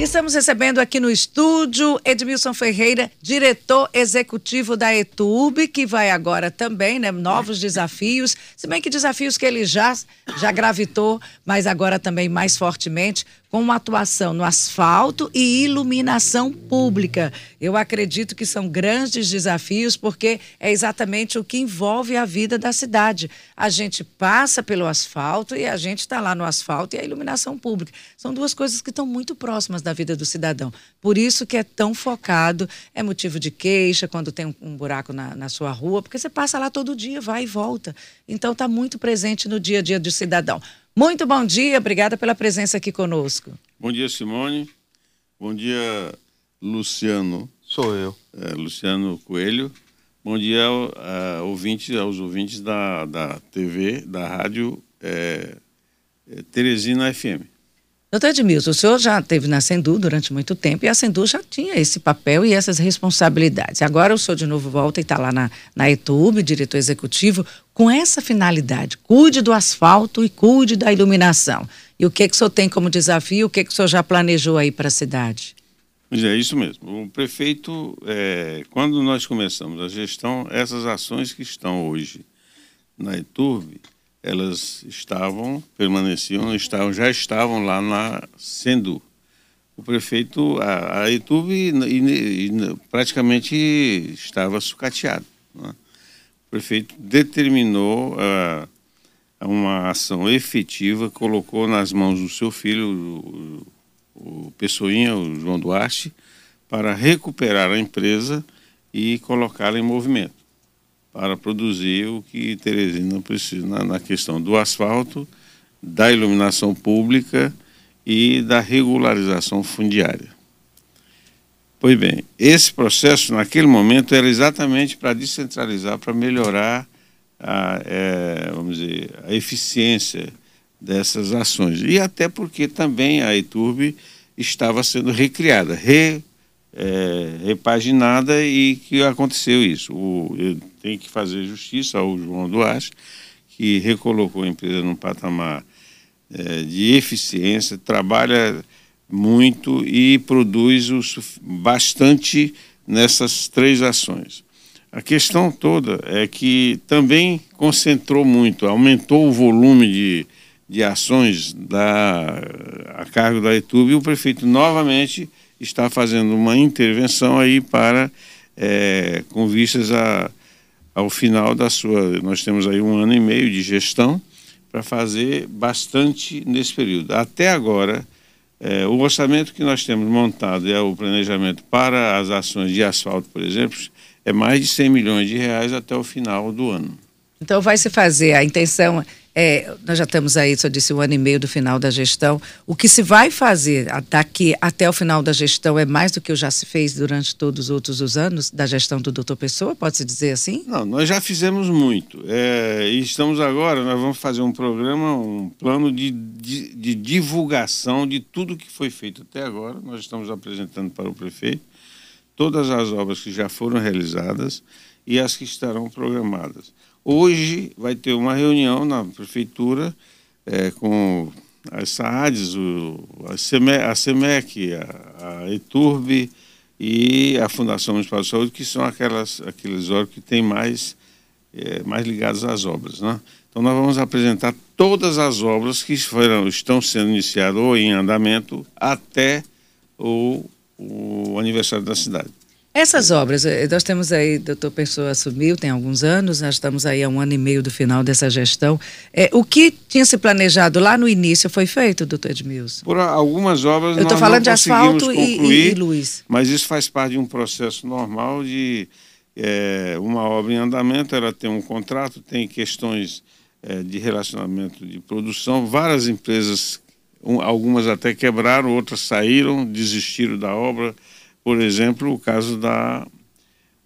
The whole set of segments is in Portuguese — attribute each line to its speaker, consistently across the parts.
Speaker 1: Estamos recebendo aqui no estúdio Edmilson Ferreira, diretor executivo da ETUB, que vai agora também, né? Novos desafios, se bem que desafios que ele já, já gravitou, mas agora também mais fortemente, com uma atuação no asfalto e iluminação pública. Eu acredito que são grandes desafios, porque é exatamente o que envolve a vida da cidade. A gente passa pelo asfalto e a gente está lá no asfalto e a iluminação pública. São duas coisas que estão muito próximas da vida do cidadão. Por isso que é tão focado, é motivo de queixa quando tem um, um buraco na, na sua rua, porque você passa lá todo dia, vai e volta. Então está muito presente no dia a dia do cidadão. Muito bom dia, obrigada pela presença aqui conosco.
Speaker 2: Bom dia, Simone. Bom dia, Luciano.
Speaker 3: Sou eu.
Speaker 2: É, Luciano Coelho. Bom dia ouvinte, aos ouvintes da, da TV, da rádio é, é, Teresina FM.
Speaker 1: Doutor Edmilson, o senhor já esteve na Sendu durante muito tempo e a Sendu já tinha esse papel e essas responsabilidades. Agora o senhor de novo volta e está lá na, na ETUB, diretor executivo, com essa finalidade. Cuide do asfalto e cuide da iluminação. E o que, que o senhor tem como desafio? O que, que o senhor já planejou aí para a cidade?
Speaker 2: É isso mesmo. O prefeito, é, quando nós começamos a gestão, essas ações que estão hoje na ETUB, elas estavam, permaneciam, estavam, já estavam lá na Sendu. O prefeito, a, a Itube praticamente estava sucateado. Né? O prefeito determinou uh, uma ação efetiva, colocou nas mãos do seu filho, o, o Pessoinha, o João Duarte, para recuperar a empresa e colocá-la em movimento para produzir o que Teresina precisa na, na questão do asfalto, da iluminação pública e da regularização fundiária. Pois bem, esse processo naquele momento era exatamente para descentralizar, para melhorar a, é, vamos dizer, a eficiência dessas ações. E até porque também a ETURB estava sendo recriada, re, é, repaginada e que aconteceu isso. O, tenho que fazer justiça ao João Duarte, que recolocou a empresa num patamar é, de eficiência, trabalha muito e produz o, bastante nessas três ações. A questão toda é que também concentrou muito, aumentou o volume de, de ações da, a cargo da ETUB e o prefeito novamente está fazendo uma intervenção aí para, é, com vistas a, ao final da sua. Nós temos aí um ano e meio de gestão para fazer bastante nesse período. Até agora, é, o orçamento que nós temos montado é o planejamento para as ações de asfalto, por exemplo, é mais de 100 milhões de reais até o final do ano.
Speaker 1: Então vai se fazer, a intenção é, nós já estamos aí, só disse, um ano e meio do final da gestão. O que se vai fazer daqui até o final da gestão é mais do que já se fez durante todos os outros os anos da gestão do doutor Pessoa, pode-se dizer assim?
Speaker 2: Não, nós já fizemos muito. É, e estamos agora, nós vamos fazer um programa, um plano de, de, de divulgação de tudo que foi feito até agora. Nós estamos apresentando para o prefeito todas as obras que já foram realizadas e as que estarão programadas. Hoje vai ter uma reunião na prefeitura é, com as SAADs, o, a, a, CEMEC, a, a ETURB e a Fundação Municipal de Saúde, que são aquelas, aqueles órgãos que têm mais, é, mais ligados às obras. Né? Então nós vamos apresentar todas as obras que foram, estão sendo iniciadas ou em andamento até o, o aniversário da cidade.
Speaker 1: Essas obras, eh, nós temos aí, doutor Pessoa assumiu, tem alguns anos, nós estamos aí há um ano e meio do final dessa gestão. É, o que tinha se planejado lá no início foi feito, doutor Edmilson?
Speaker 2: Por algumas obras Eu
Speaker 1: estou falando de asfalto concluir, e, e, luz.
Speaker 2: Mas isso faz parte de um processo normal de é, uma obra em andamento, ela tem um contrato, tem questões é, de relacionamento de produção, várias empresas, um, algumas até quebraram, outras saíram, desistiram da obra, por exemplo, o caso da,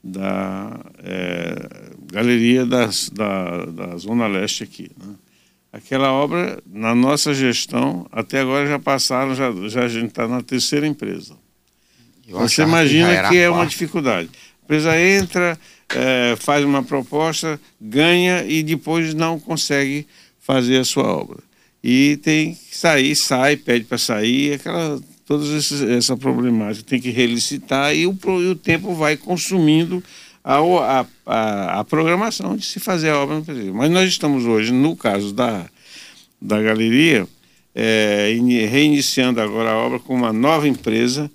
Speaker 2: da é, Galeria das, da, da Zona Leste aqui. Né? Aquela obra, na nossa gestão, até agora já passaram, já, já a gente está na terceira empresa. Você imagina que, que é uma dificuldade. A empresa entra, é, faz uma proposta, ganha e depois não consegue fazer a sua obra. E tem que sair, sai, pede para sair, aquela toda essa problemática. Tem que relicitar e o, e o tempo vai consumindo a, a, a, a, programação de se fazer a obra no Mas nós estamos hoje, no caso da, da galeria, é, reiniciando agora a obra com uma nova empresa,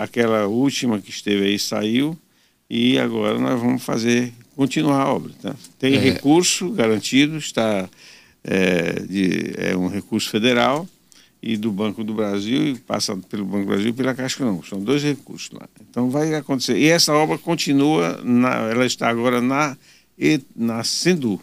Speaker 2: aquela última que esteve aí saiu, e agora nós vamos fazer, continuar a obra. Tá? Tem é. recurso garantido, está é, de, é um recurso federal e do Banco do Brasil, e passa pelo Banco do Brasil e pela Caixa não. São dois recursos lá. Então vai acontecer. E essa obra continua, na, ela está agora na, na Sendu.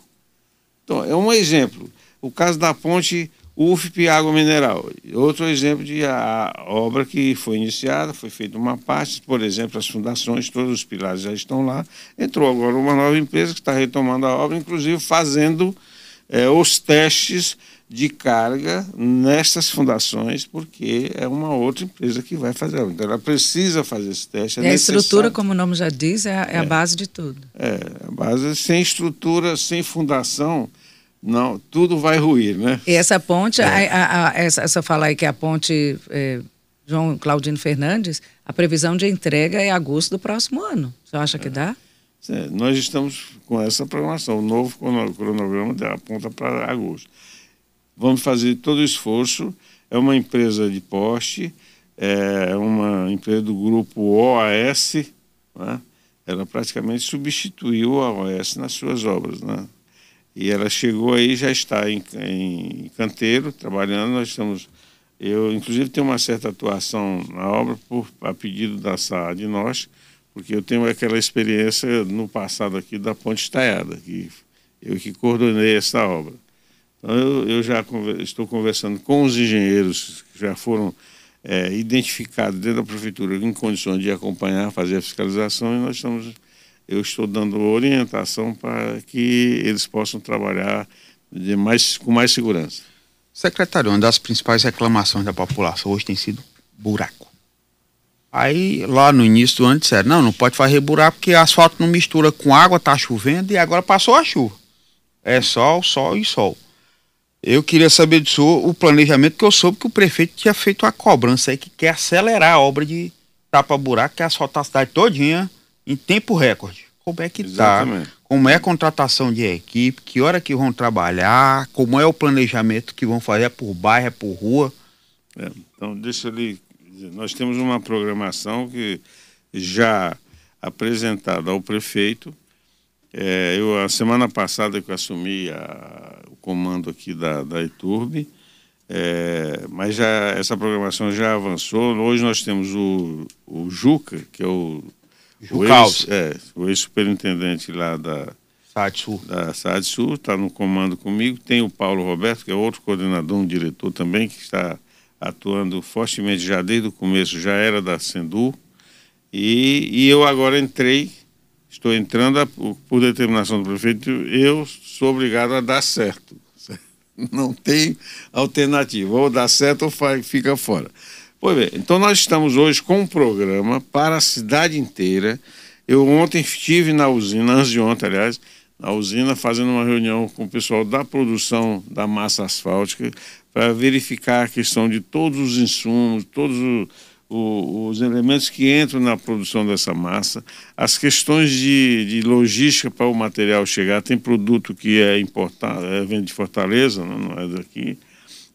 Speaker 2: Então, é um exemplo. O caso da ponte UFP Água Mineral. Outro exemplo de a obra que foi iniciada, foi feita uma parte, por exemplo, as fundações, todos os pilares já estão lá. Entrou agora uma nova empresa que está retomando a obra, inclusive fazendo é, os testes de carga nessas fundações, porque é uma outra empresa que vai fazer. Então, ela precisa fazer esse teste.
Speaker 1: É e a estrutura, como o nome já diz, é, é, a é. base de tudo.
Speaker 2: É, a base, sem estrutura, sem fundação, não, tudo vai ruir, né?
Speaker 1: E essa ponte, é. a, a, a, essa, essa fala aí que é a ponte é, João Claudino Fernandes, a previsão de entrega é agosto do próximo ano. Você acha que dá?
Speaker 2: É, nós estamos com essa programação. O novo cronograma aponta para agosto. Vamos fazer todo o esforço. É uma empresa de poste, é uma empresa do grupo OAS, né? ela praticamente substituiu a OAS nas suas obras. Né? E ela chegou aí, já está em, em canteiro, trabalhando. Nós estamos. Eu, inclusive, tenho uma certa atuação na obra por, a pedido da SAAD nós, porque eu tenho aquela experiência no passado aqui da Ponte Estaiada, que eu que coordenei essa obra. Eu, eu já estou conversando com os engenheiros que já foram é, identificados dentro da prefeitura em condições de acompanhar, fazer a fiscalização, e nós estamos, eu estou dando orientação para que eles possam trabalhar de mais, com mais segurança.
Speaker 3: Secretário, uma das principais reclamações da população hoje tem sido buraco. Aí lá no início do ano disseram, não, não pode fazer buraco porque asfalto não mistura com água, tá chovendo e agora passou a chuva. É sol, sol e sol. Eu queria saber do senhor o planejamento que eu soube que o prefeito tinha feito uma cobrança aí que quer acelerar a obra de tapa-buraco, que asfaltar a cidade todinha em tempo recorde. Como é que tá? Como é a contratação de equipe? Que hora que vão trabalhar? Como é o planejamento que vão fazer? É por bairro, é por rua?
Speaker 2: É, então, deixa ele nós temos uma programação que já apresentada ao prefeito. É, eu, a semana passada que eu assumi a, comando aqui da, da ETURB, é, mas já, essa programação já avançou. Hoje nós temos o, o Juca, que é o, o ex-superintendente é, ex lá da
Speaker 3: SADSUR.
Speaker 2: Da está no comando comigo. Tem o Paulo Roberto, que é outro coordenador, um diretor também, que está atuando fortemente já desde o começo, já era da Sendu. E, e eu agora entrei, estou entrando a, por determinação do prefeito, eu sou obrigado a dar certo. Não tem alternativa, ou dá certo ou fica fora. Pois bem, então nós estamos hoje com um programa para a cidade inteira. Eu ontem estive na usina, antes de ontem, aliás, na usina, fazendo uma reunião com o pessoal da produção da massa asfáltica, para verificar a questão de todos os insumos, todos o, o, os elementos que entram na produção dessa massa, as questões de, de logística para o material chegar. Tem produto que é importado, é, vem de Fortaleza, não, não é daqui,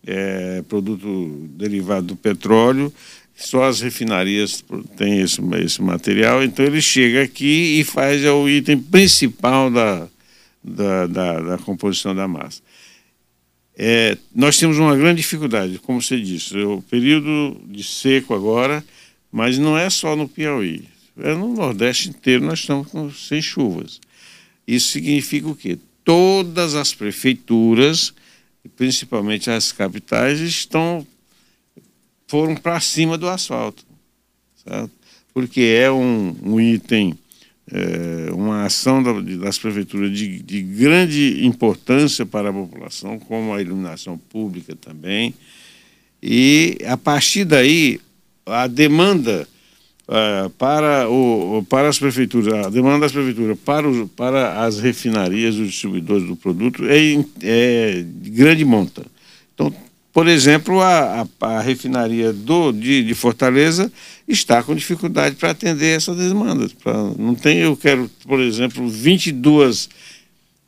Speaker 2: é produto derivado do petróleo. Só as refinarias têm esse, esse material, então ele chega aqui e faz é o item principal da, da, da, da composição da massa. É, nós temos uma grande dificuldade, como você disse, é o período de seco agora, mas não é só no Piauí. É no Nordeste inteiro nós estamos com, sem chuvas. Isso significa o quê? Todas as prefeituras, principalmente as capitais, estão foram para cima do asfalto, certo? porque é um, um item é, uma ação da, das prefeituras de, de, grande importância para a população, como a iluminação pública também. E, a partir daí, a demanda é, para, o, para as prefeituras, a demanda das prefeituras para, os, para as refinarias, os distribuidores do produto, é, é de grande monta. Então, por exemplo, a, a, a refinaria do, de, de, Fortaleza está com dificuldade para atender essas demandas. Pra, não tem, eu quero, por exemplo, 22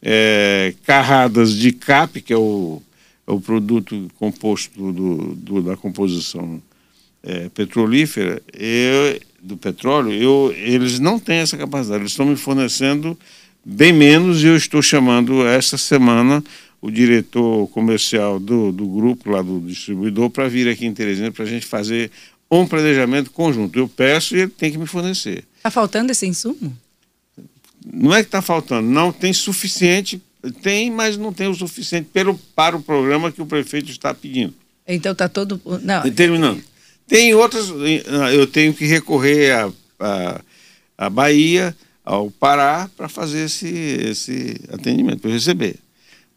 Speaker 2: é, carradas de CAP, que é o, é o produto composto do, do da composição é, petrolífera, do petróleo, eu, eles não têm essa capacidade. Eles estão me fornecendo bem menos e eu estou chamando essa semana o diretor comercial do, do grupo, lá do distribuidor, para vir aqui em Teresina para a gente fazer um planejamento conjunto. Eu peço e ele tem que me fornecer.
Speaker 1: Está faltando esse insumo?
Speaker 2: Não é que está faltando, não tem suficiente, tem, mas não tem o suficiente pelo, para o programa que o prefeito está pedindo.
Speaker 1: Então está todo. Não.
Speaker 2: Terminando. Tem outras, eu tenho que recorrer à a, a, a Bahia, ao Pará, para fazer esse, esse atendimento, para receber.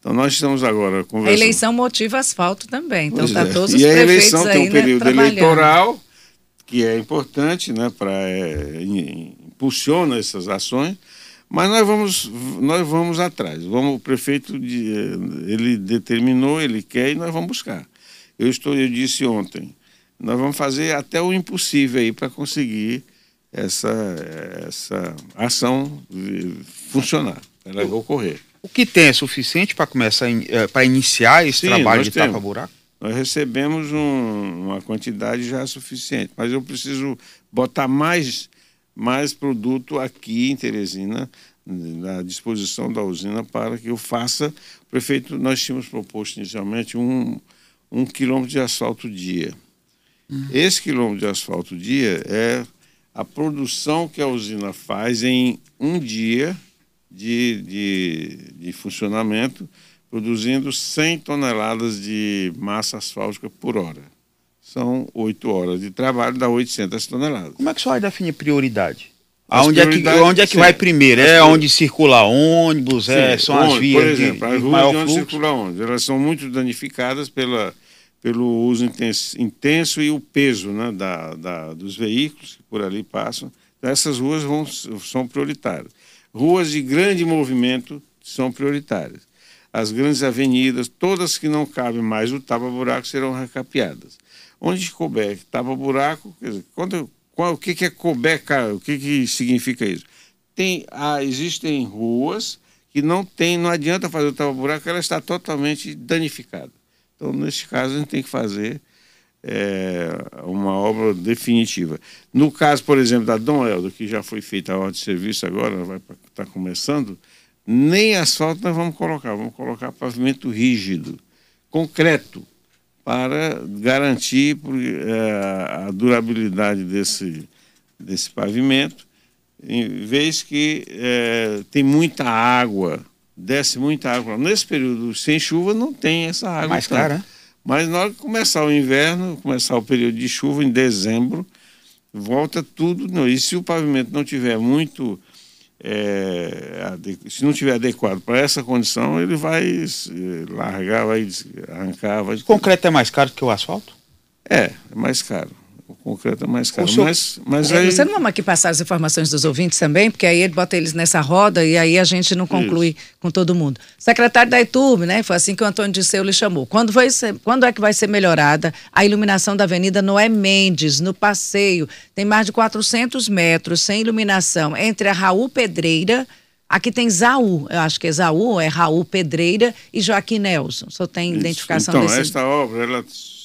Speaker 2: Então nós estamos agora conversando.
Speaker 1: A eleição motiva asfalto também. Então está é. todos
Speaker 2: os
Speaker 1: e
Speaker 2: a eleição tem um período né, eleitoral que é importante, né, para é, impulsiona essas ações. Mas nós vamos nós vamos atrás. Vamos o prefeito de, ele determinou, ele quer e nós vamos buscar. Eu estou eu disse ontem, nós vamos fazer até o impossível aí para conseguir essa essa ação funcionar, ela ocorrer.
Speaker 3: O que tem é suficiente para começar é, para iniciar esse Sim, trabalho de tapa-buraco?
Speaker 2: Nós recebemos um, uma quantidade já suficiente, mas eu preciso botar mais, mais produto aqui em Teresina, na disposição da usina, para que eu faça. O prefeito, nós tínhamos proposto inicialmente um, um quilômetro de asfalto dia. Hum. Esse quilômetro de asfalto dia é a produção que a usina faz em um dia de, de, de funcionamento, produzindo 100 toneladas de massa asfáltica por hora. São 8 horas de trabalho, dá 800 toneladas.
Speaker 3: Como é que você vai definir prioridade? Aonde é que, onde é que vai primeiro? É onde circula ônibus? É, são onde, as vias
Speaker 2: Por exemplo, de, as ruas de onde circula ônibus. Elas são muito danificadas pela, pelo uso intenso, intenso e o peso né, da, da, dos veículos que por ali passam. Então, essas ruas vão, são prioritárias. Ruas de grande movimento são prioritárias. As grandes avenidas, todas que não cabem mais o tapa-buraco, serão recapeadas. Onde couber tapa-buraco, quando, qual, o que, que é couber, o que, que significa isso? Tem, ah, existem ruas que não tem, não adianta fazer o tapa-buraco, ela está totalmente danificada. Então, neste caso, a gente tem que fazer é, uma obra definitiva. No caso, por exemplo, da Dom Helder, que já foi feita a ordem de serviço agora, vai estar tá começando, nem asfalto nós vamos colocar, vamos colocar pavimento rígido, concreto, para garantir é, a durabilidade desse, desse pavimento, em vez que é, tem muita água, desce muita água. Nesse período sem chuva não tem essa água.
Speaker 3: Mais clara, né?
Speaker 2: Mas na hora que começar o inverno, começar o período de chuva, em dezembro, volta tudo. Não. E se o pavimento não tiver muito. É, se não tiver adequado para essa condição, ele vai largar, vai arrancar. Vai... O
Speaker 3: concreto é mais caro que o asfalto?
Speaker 2: É, é mais caro concreto é mais caro. Mas, mas
Speaker 1: é,
Speaker 2: aí...
Speaker 1: Você não vamos aqui passar as informações dos ouvintes também, porque aí ele bota eles nessa roda e aí a gente não conclui Isso. com todo mundo. Secretário da ITUB, né? Foi assim que o Antônio Disseu lhe chamou. Quando, vai ser, quando é que vai ser melhorada a iluminação da Avenida Noé Mendes, no passeio? Tem mais de 400 metros sem iluminação entre a Raul Pedreira. Aqui tem Zaú, eu acho que é Zaú, é Raul Pedreira e Joaquim Nelson. Só tem Isso. identificação
Speaker 2: então,
Speaker 1: desse...
Speaker 2: esta obra, ela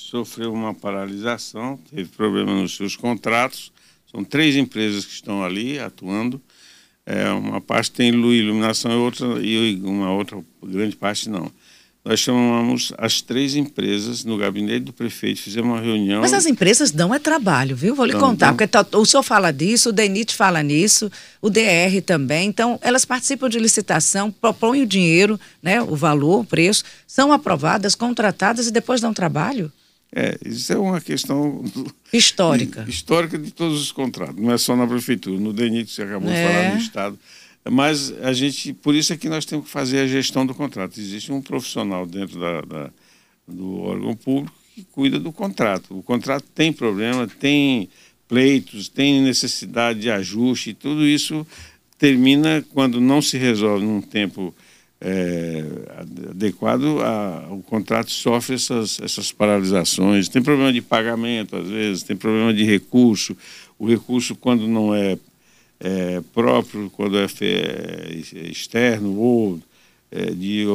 Speaker 2: sofreu uma paralisação, teve problema nos seus contratos. São três empresas que estão ali atuando. É, uma parte tem iluminação e outra e uma outra grande parte não. Nós chamamos as três empresas no gabinete do prefeito, fizemos uma reunião.
Speaker 1: Mas as empresas dão é trabalho, viu? Vou lhe não, contar, porque tá, o senhor fala disso, o DENIT fala nisso, o DR também. Então, elas participam de licitação, propõem o dinheiro, né, o valor, o preço, são aprovadas, contratadas e depois dão trabalho?
Speaker 2: É, isso é uma questão
Speaker 1: histórica.
Speaker 2: De, histórica de todos os contratos, não é só na prefeitura, no DENIT você acabou é. de falar no estado. Mas a gente, por isso é que nós temos que fazer a gestão do contrato. Existe um profissional dentro da, da do órgão público que cuida do contrato. O contrato tem problema, tem pleitos, tem necessidade de ajuste, e tudo isso termina quando não se resolve num tempo é, adequado, a, o contrato sofre essas, essas paralisações. Tem problema de pagamento, às vezes, tem problema de recurso. O recurso, quando não é, é próprio, quando é, é externo ou é, de,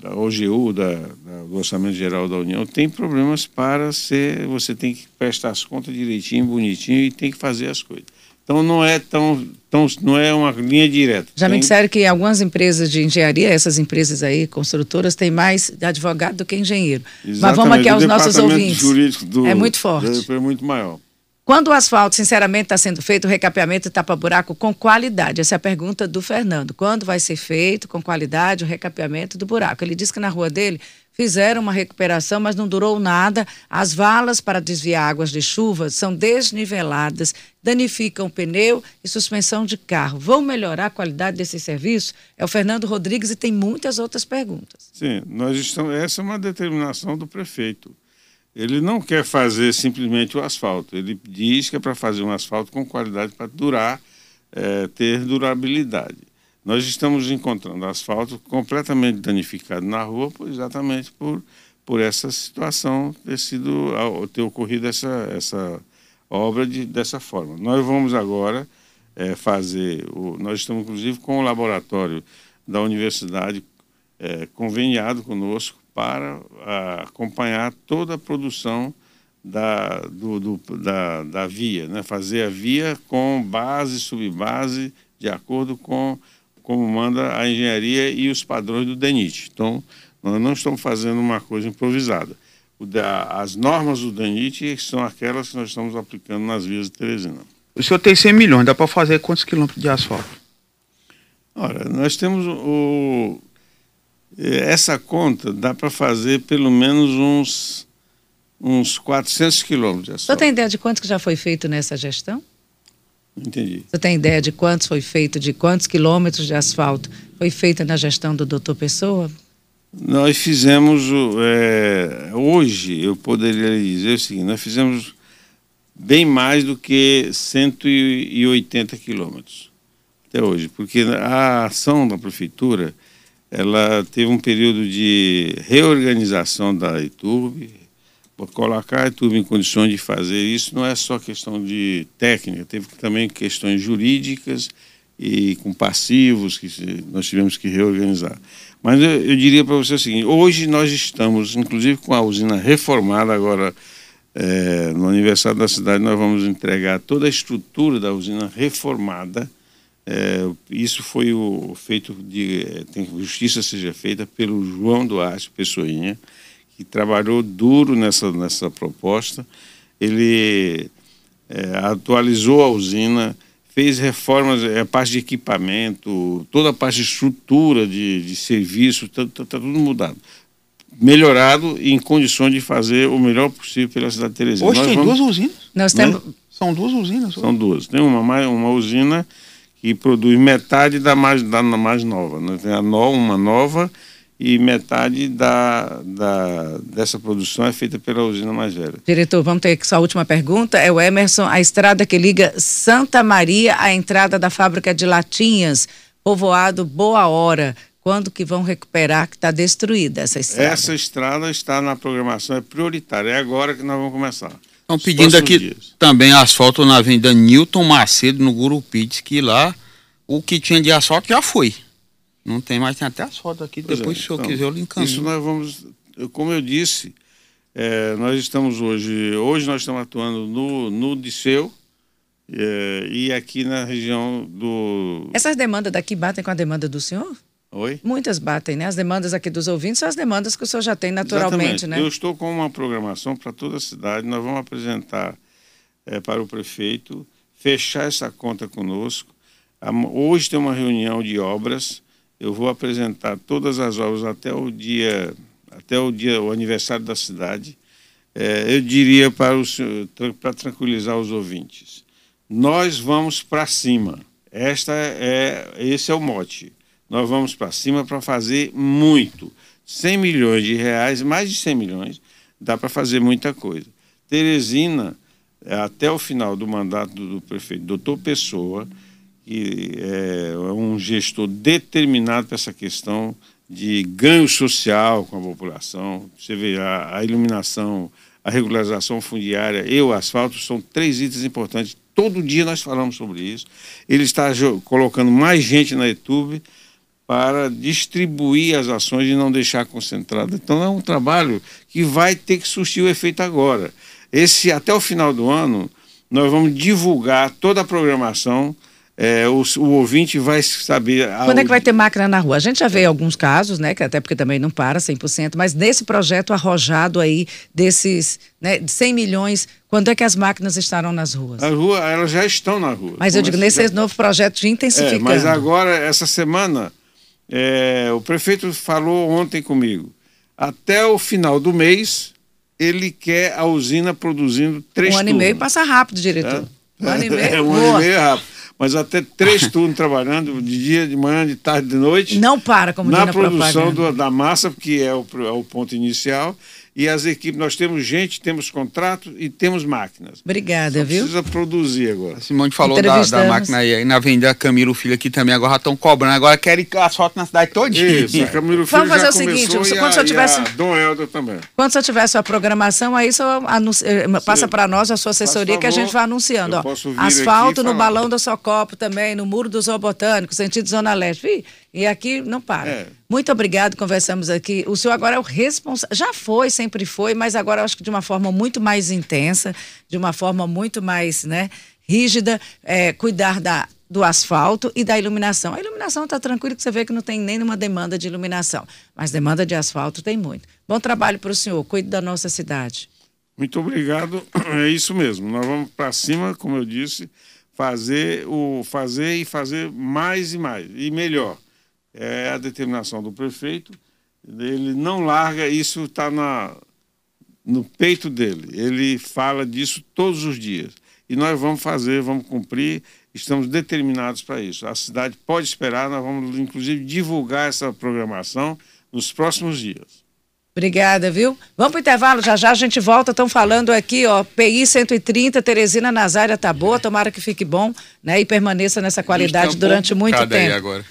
Speaker 2: da OGU, da, da, do Orçamento Geral da União, tem problemas para ser. Você tem que prestar as contas direitinho, bonitinho e tem que fazer as coisas. Então não é tão, tão não é uma linha direta.
Speaker 1: Já tem... me disseram que algumas empresas de engenharia, essas empresas aí, construtoras, têm mais advogado do que engenheiro. Exatamente. Mas vamos aqui aos nossos ouvintes.
Speaker 2: Do,
Speaker 1: é muito forte.
Speaker 2: É muito maior.
Speaker 1: Quando o asfalto, sinceramente, está sendo feito, o recapeamento e tapa-buraco com qualidade? Essa é a pergunta do Fernando. Quando vai ser feito com qualidade o recapeamento do buraco? Ele disse que na rua dele fizeram uma recuperação, mas não durou nada. As valas para desviar águas de chuva são desniveladas, danificam pneu e suspensão de carro. Vão melhorar a qualidade desse serviço? É o Fernando Rodrigues e tem muitas outras perguntas.
Speaker 2: Sim, nós estamos, essa é uma determinação do prefeito. Ele não quer fazer simplesmente o asfalto. Ele diz que é para fazer um asfalto com qualidade para durar, é, ter durabilidade. Nós estamos encontrando asfalto completamente danificado na rua, exatamente por, por essa situação ter sido ter ocorrido essa, essa obra de, dessa forma. Nós vamos agora é, fazer, o, nós estamos inclusive com o laboratório da universidade é, conveniado conosco para a, acompanhar toda a produção da, do, do, da, da via, né? fazer a via com base, subbase, de acordo com como manda a engenharia e os padrões do DENIT. Então, nós não estamos fazendo uma coisa improvisada. Da, as normas do DENIT são aquelas que nós estamos aplicando nas vias de Teresina.
Speaker 3: O senhor tem 100 milhões, dá para fazer quantos quilômetros de asfalto?
Speaker 2: Ora, nós temos o, essa conta dá para fazer pelo menos uns, uns 400 quilômetros de asfalto.
Speaker 1: Você tem ideia de quanto que já foi feito nessa gestão?
Speaker 2: Entendi.
Speaker 1: Você tem ideia de quantos foi feito, de quantos quilômetros de asfalto foi feita na gestão do doutor Pessoa?
Speaker 2: Nós fizemos, é, hoje eu poderia dizer o seguinte, nós fizemos bem mais do que 180 quilômetros até hoje, porque a ação da prefeitura ela teve um período de reorganização da ITURB, colocar a ITURB em condições de fazer isso. Não é só questão de técnica, teve também questões jurídicas e com passivos que nós tivemos que reorganizar. Mas eu, eu diria para você o seguinte, hoje nós estamos, inclusive com a usina reformada agora, é, no aniversário da cidade, nós vamos entregar toda a estrutura da usina reformada, é, isso foi o feito de é, tem justiça seja feita pelo João Duarte Pessoinha, que trabalhou duro nessa nessa proposta. Ele é, atualizou a usina, fez reformas, é, a parte de equipamento, toda a parte de estrutura de, de serviço, está tá, tá tudo mudado. Melhorado e em condições de fazer o melhor possível pela cidade de Teresina.
Speaker 3: Hoje Nós tem vamos, duas usinas.
Speaker 1: Nós né? temos...
Speaker 3: São duas usinas.
Speaker 2: São duas. Tem uma, uma usina que produz metade da mais, da mais nova. Né? Tem a no, uma nova e metade da, da, dessa produção é feita pela usina mais velha.
Speaker 1: Diretor, vamos ter aqui sua última pergunta. É o Emerson, a estrada que liga Santa Maria à entrada da fábrica de latinhas, povoado Boa Hora. Quando que vão recuperar que está destruída essa estrada?
Speaker 2: Essa estrada está na programação, é prioritária. É agora que nós vamos começar.
Speaker 3: Estão pedindo aqui dias. também asfalto na Avenida Newton Macedo, no Gurupi. Diz que lá o que tinha de asfalto já foi. Não tem mais, tem até asfalto aqui. Pois Depois, é, se o senhor então, quiser, eu lhe encaminho.
Speaker 2: Isso nós vamos, como eu disse, é, nós estamos hoje, hoje nós estamos atuando no, no Disseu é, e aqui na região do...
Speaker 1: Essas demandas daqui batem com a demanda do senhor?
Speaker 2: Oi?
Speaker 1: Muitas batem, né? As demandas aqui dos ouvintes são as demandas que o senhor já tem naturalmente,
Speaker 2: Exatamente.
Speaker 1: né?
Speaker 2: Eu estou com uma programação para toda a cidade. Nós vamos apresentar é, para o prefeito, fechar essa conta conosco. Hoje tem uma reunião de obras. Eu vou apresentar todas as obras até o dia, até o dia, o aniversário da cidade. É, eu diria para, o, para tranquilizar os ouvintes, nós vamos para cima. Esta é, esse é o mote nós vamos para cima para fazer muito. 100 milhões de reais, mais de 100 milhões, dá para fazer muita coisa. Teresina, até o final do mandato do prefeito doutor Pessoa, que é um gestor determinado para essa questão de ganho social com a população. Você vê a, a iluminação, a regularização fundiária e o asfalto são três itens importantes. Todo dia nós falamos sobre isso. Ele está colocando mais gente na YouTube para distribuir as ações e não deixar concentrada. Então é um trabalho que vai ter que surtir o efeito agora. Esse até o final do ano nós vamos divulgar toda a programação é, o, o, ouvinte vai saber.
Speaker 1: Quando é que vai ter máquina na rua? A gente já vê alguns casos, né? Que até porque também não para 100%, mas nesse projeto arrojado aí, desses né, 100 milhões, quando é que as máquinas estarão nas ruas?
Speaker 2: A rua, elas já estão na rua.
Speaker 1: Mas eu digo, nesse já... novo projeto de intensificar. É,
Speaker 2: mas agora, essa semana, é, o prefeito falou ontem comigo. Até o final do mês, ele quer a usina produzindo três
Speaker 1: Um ano
Speaker 2: turnos.
Speaker 1: e meio passa rápido, diretor.
Speaker 2: Um ano e meio. É, um ano e meio é rápido mas até três turnos trabalhando, de dia, de manhã, de tarde, de noite.
Speaker 1: Não para, como
Speaker 2: Na produção do, da massa, que é o, é o ponto inicial, e as equipes, nós temos gente, temos contrato e temos máquinas.
Speaker 1: Obrigada,
Speaker 2: Só
Speaker 1: viu?
Speaker 2: Precisa produzir agora. A
Speaker 3: Simone falou da, da, máquina aí, aí na Avenida Camilo Filho aqui também, agora estão cobrando, agora querem asfalto na cidade toda.
Speaker 2: Isso, a Camilo Filho
Speaker 1: Vamos fazer o seguinte, quando
Speaker 2: senhor
Speaker 1: tivesse...
Speaker 2: Dom Helder também.
Speaker 1: Quando senhor tiver sua programação, aí só anunci... Eh, passa para nós a sua assessoria que a gente vai anunciando. Ó, asfalto no balão do Socopo também, no Muro do Zoo Botânico, sentido Zona Leste. E aqui não para. É. Muito obrigado, conversamos aqui. O senhor agora é o responsável. Já foi, sempre foi, mas agora eu acho que de uma forma muito mais intensa, de uma forma muito mais né, rígida, é, cuidar da, do asfalto e da iluminação. A iluminação está tranquila, que você vê que não tem nenhuma demanda de iluminação, mas demanda de asfalto tem muito. Bom trabalho para o senhor, cuide da nossa cidade.
Speaker 2: Muito obrigado, é isso mesmo. Nós vamos para cima, como eu disse, fazer o fazer e fazer mais e mais e melhor é a determinação do prefeito. Ele não larga, isso está no peito dele. Ele fala disso todos os dias. E nós vamos fazer, vamos cumprir, estamos determinados para isso. A cidade pode esperar, nós vamos, inclusive, divulgar essa programação nos próximos dias.
Speaker 1: Obrigada, viu? Vamos para o intervalo, já já a gente volta. Estão falando aqui, ó, PI 130, Teresina Nazária tá boa, tomara que fique bom, né? E permaneça nessa qualidade um durante muito tempo.